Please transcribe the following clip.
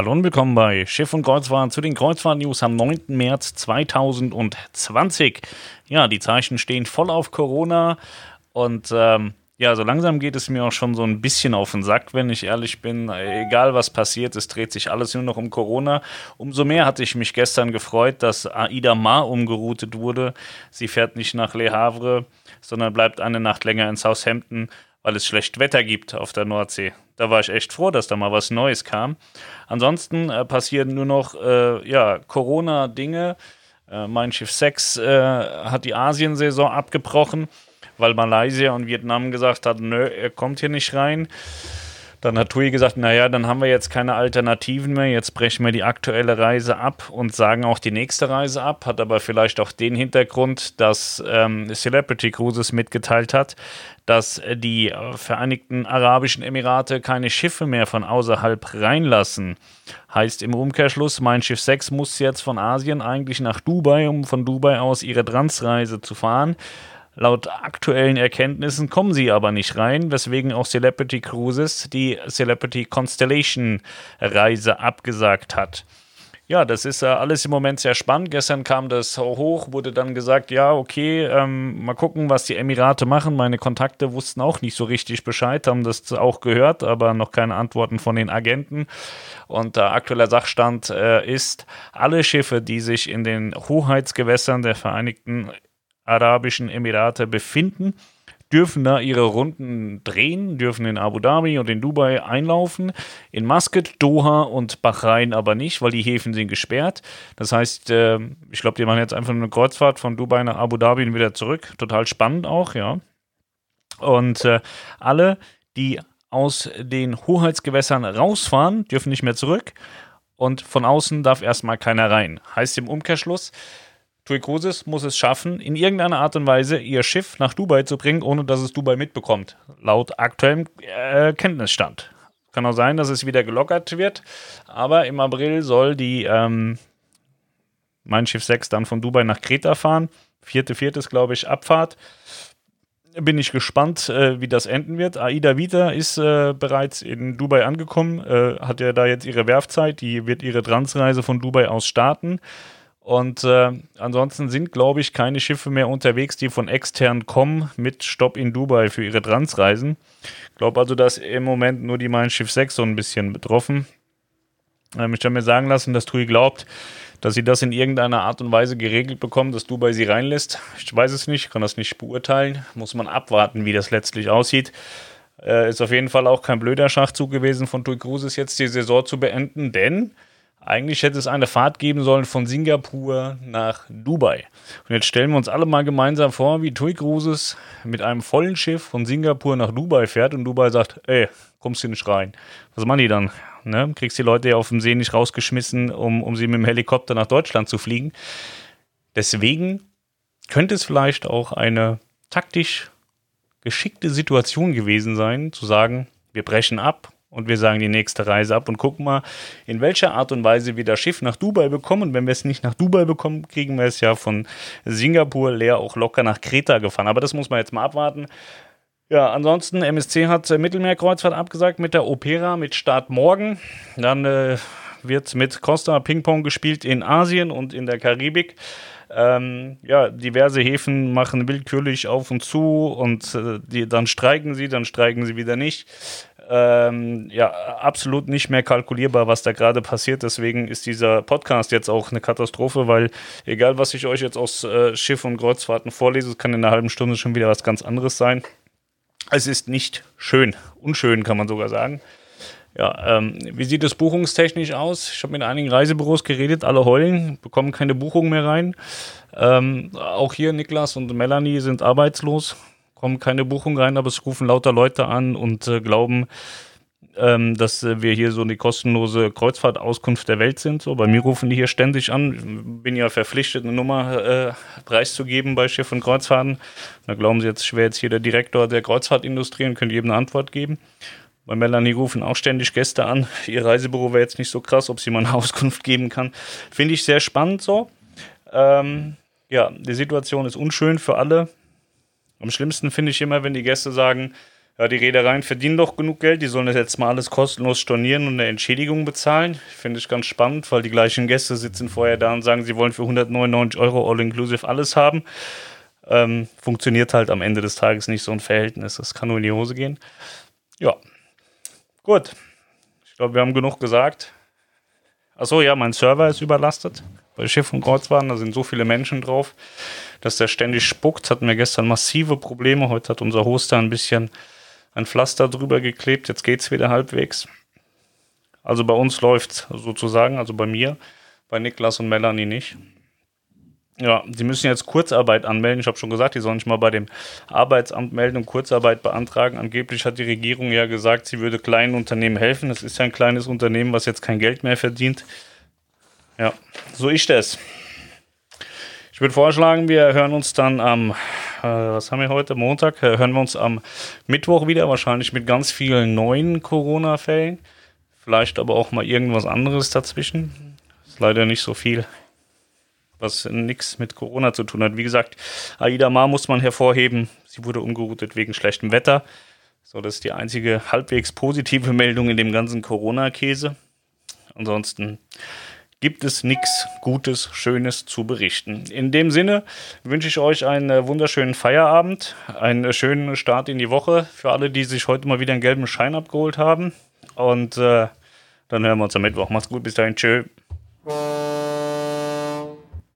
Hallo und willkommen bei Schiff und Kreuzfahrt zu den Kreuzfahrt-News am 9. März 2020. Ja, die Zeichen stehen voll auf Corona und ähm, ja, so langsam geht es mir auch schon so ein bisschen auf den Sack, wenn ich ehrlich bin. Egal was passiert, es dreht sich alles nur noch um Corona. Umso mehr hatte ich mich gestern gefreut, dass Aida Ma umgeroutet wurde. Sie fährt nicht nach Le Havre, sondern bleibt eine Nacht länger in Southampton, weil es schlecht Wetter gibt auf der Nordsee. Da war ich echt froh, dass da mal was Neues kam. Ansonsten äh, passieren nur noch äh, ja, Corona-Dinge. Äh, mein Schiff 6 äh, hat die Asiensaison abgebrochen weil Malaysia und Vietnam gesagt hat, nö, er kommt hier nicht rein. Dann hat TUI gesagt, naja, dann haben wir jetzt keine Alternativen mehr, jetzt brechen wir die aktuelle Reise ab und sagen auch die nächste Reise ab, hat aber vielleicht auch den Hintergrund, dass ähm, Celebrity Cruises mitgeteilt hat, dass die Vereinigten Arabischen Emirate keine Schiffe mehr von außerhalb reinlassen. Heißt im Umkehrschluss, mein Schiff 6 muss jetzt von Asien eigentlich nach Dubai, um von Dubai aus ihre Transreise zu fahren. Laut aktuellen Erkenntnissen kommen sie aber nicht rein, weswegen auch Celebrity Cruises die Celebrity Constellation Reise abgesagt hat. Ja, das ist äh, alles im Moment sehr spannend. Gestern kam das hoch, wurde dann gesagt, ja, okay, ähm, mal gucken, was die Emirate machen. Meine Kontakte wussten auch nicht so richtig Bescheid, haben das auch gehört, aber noch keine Antworten von den Agenten. Und der aktuelle Sachstand äh, ist, alle Schiffe, die sich in den Hoheitsgewässern der Vereinigten Arabischen Emirate befinden, dürfen da ihre Runden drehen, dürfen in Abu Dhabi und in Dubai einlaufen, in Muscat, Doha und Bahrain aber nicht, weil die Häfen sind gesperrt. Das heißt, äh, ich glaube, die machen jetzt einfach eine Kreuzfahrt von Dubai nach Abu Dhabi und wieder zurück. Total spannend auch, ja. Und äh, alle, die aus den Hoheitsgewässern rausfahren, dürfen nicht mehr zurück. Und von außen darf erstmal keiner rein. Heißt im Umkehrschluss, TUI Cruises muss es schaffen, in irgendeiner Art und Weise ihr Schiff nach Dubai zu bringen, ohne dass es Dubai mitbekommt. Laut aktuellem äh, Kenntnisstand. Kann auch sein, dass es wieder gelockert wird, aber im April soll die ähm, mein Schiff 6 dann von Dubai nach Kreta fahren. Vierte, viertes, glaube ich, Abfahrt. Bin ich gespannt, äh, wie das enden wird. Aida Vita ist äh, bereits in Dubai angekommen, äh, hat ja da jetzt ihre Werfzeit. Die wird ihre Transreise von Dubai aus starten. Und äh, ansonsten sind, glaube ich, keine Schiffe mehr unterwegs, die von extern kommen mit Stopp in Dubai für ihre Transreisen. Ich glaube also, dass im Moment nur die Mein Schiff 6 so ein bisschen betroffen. Ähm, ich habe mir sagen lassen, dass TUI glaubt, dass sie das in irgendeiner Art und Weise geregelt bekommen, dass Dubai sie reinlässt. Ich weiß es nicht, kann das nicht beurteilen. Muss man abwarten, wie das letztlich aussieht. Äh, ist auf jeden Fall auch kein blöder Schachzug gewesen von TUI Cruises jetzt die Saison zu beenden, denn eigentlich hätte es eine Fahrt geben sollen von Singapur nach Dubai. Und jetzt stellen wir uns alle mal gemeinsam vor, wie TUI Cruises mit einem vollen Schiff von Singapur nach Dubai fährt und Dubai sagt, ey, kommst du nicht rein. Was machen die dann? Ne? Kriegst die Leute ja auf dem See nicht rausgeschmissen, um, um sie mit dem Helikopter nach Deutschland zu fliegen. Deswegen könnte es vielleicht auch eine taktisch geschickte Situation gewesen sein, zu sagen, wir brechen ab und wir sagen die nächste Reise ab und gucken mal, in welcher Art und Weise wir das Schiff nach Dubai bekommen. Und wenn wir es nicht nach Dubai bekommen, kriegen wir es ja von Singapur leer auch locker nach Kreta gefahren. Aber das muss man jetzt mal abwarten. Ja, ansonsten, MSC hat äh, Mittelmeerkreuzfahrt abgesagt mit der Opera mit Start morgen. Dann äh, wird mit Costa Ping-Pong gespielt in Asien und in der Karibik. Ähm, ja, diverse Häfen machen willkürlich auf und zu und äh, die, dann streiken sie, dann streiken sie wieder nicht ähm, ja, absolut nicht mehr kalkulierbar, was da gerade passiert. Deswegen ist dieser Podcast jetzt auch eine Katastrophe, weil egal, was ich euch jetzt aus äh, Schiff und Kreuzfahrten vorlese, es kann in einer halben Stunde schon wieder was ganz anderes sein. Es ist nicht schön, unschön kann man sogar sagen. Ja, ähm, wie sieht es buchungstechnisch aus? Ich habe mit einigen Reisebüros geredet, alle heulen, bekommen keine Buchung mehr rein. Ähm, auch hier Niklas und Melanie sind arbeitslos, kommen keine Buchung rein, aber es rufen lauter Leute an und äh, glauben, ähm, dass äh, wir hier so eine kostenlose Kreuzfahrtauskunft der Welt sind. So, bei mir rufen die hier ständig an. Bin ja verpflichtet, eine Nummer äh, preiszugeben bei Schiff und Kreuzfahrten. Da glauben sie jetzt, ich wäre jetzt hier der Direktor der Kreuzfahrtindustrie und könnte jedem eine Antwort geben. Bei Melanie rufen auch ständig Gäste an. Ihr Reisebüro wäre jetzt nicht so krass, ob sie mal eine Auskunft geben kann. Finde ich sehr spannend so. Ähm, ja, die Situation ist unschön für alle. Am schlimmsten finde ich immer, wenn die Gäste sagen, ja, die Reedereien verdienen doch genug Geld, die sollen das jetzt mal alles kostenlos stornieren und eine Entschädigung bezahlen. Finde ich ganz spannend, weil die gleichen Gäste sitzen vorher da und sagen, sie wollen für 199 Euro all-inclusive alles haben. Ähm, funktioniert halt am Ende des Tages nicht so ein Verhältnis. Das kann nur in die Hose gehen. Ja, gut. Ich glaube, wir haben genug gesagt. Achso, ja, mein Server ist überlastet. Bei Schiff und Kreuzfahrten, da sind so viele Menschen drauf, dass der ständig spuckt. Hatten wir gestern massive Probleme. Heute hat unser Hoster ein bisschen ein Pflaster drüber geklebt. Jetzt geht es wieder halbwegs. Also bei uns läuft sozusagen, also bei mir, bei Niklas und Melanie nicht. Ja, die müssen jetzt Kurzarbeit anmelden. Ich habe schon gesagt, die sollen sich mal bei dem Arbeitsamt melden und Kurzarbeit beantragen. Angeblich hat die Regierung ja gesagt, sie würde kleinen Unternehmen helfen. Das ist ja ein kleines Unternehmen, was jetzt kein Geld mehr verdient. Ja, so ist das. Ich würde vorschlagen, wir hören uns dann am, äh, was haben wir heute, Montag, äh, hören wir uns am Mittwoch wieder, wahrscheinlich mit ganz vielen neuen Corona-Fällen. Vielleicht aber auch mal irgendwas anderes dazwischen. Ist leider nicht so viel, was nichts mit Corona zu tun hat. Wie gesagt, Aida Ma muss man hervorheben. Sie wurde umgeroutet wegen schlechtem Wetter. So, das ist die einzige halbwegs positive Meldung in dem ganzen Corona-Käse. Ansonsten gibt es nichts Gutes, Schönes zu berichten. In dem Sinne wünsche ich euch einen äh, wunderschönen Feierabend, einen äh, schönen Start in die Woche für alle, die sich heute mal wieder einen gelben Schein abgeholt haben. Und äh, dann hören wir uns am Mittwoch. Macht's gut, bis dahin. Tschö.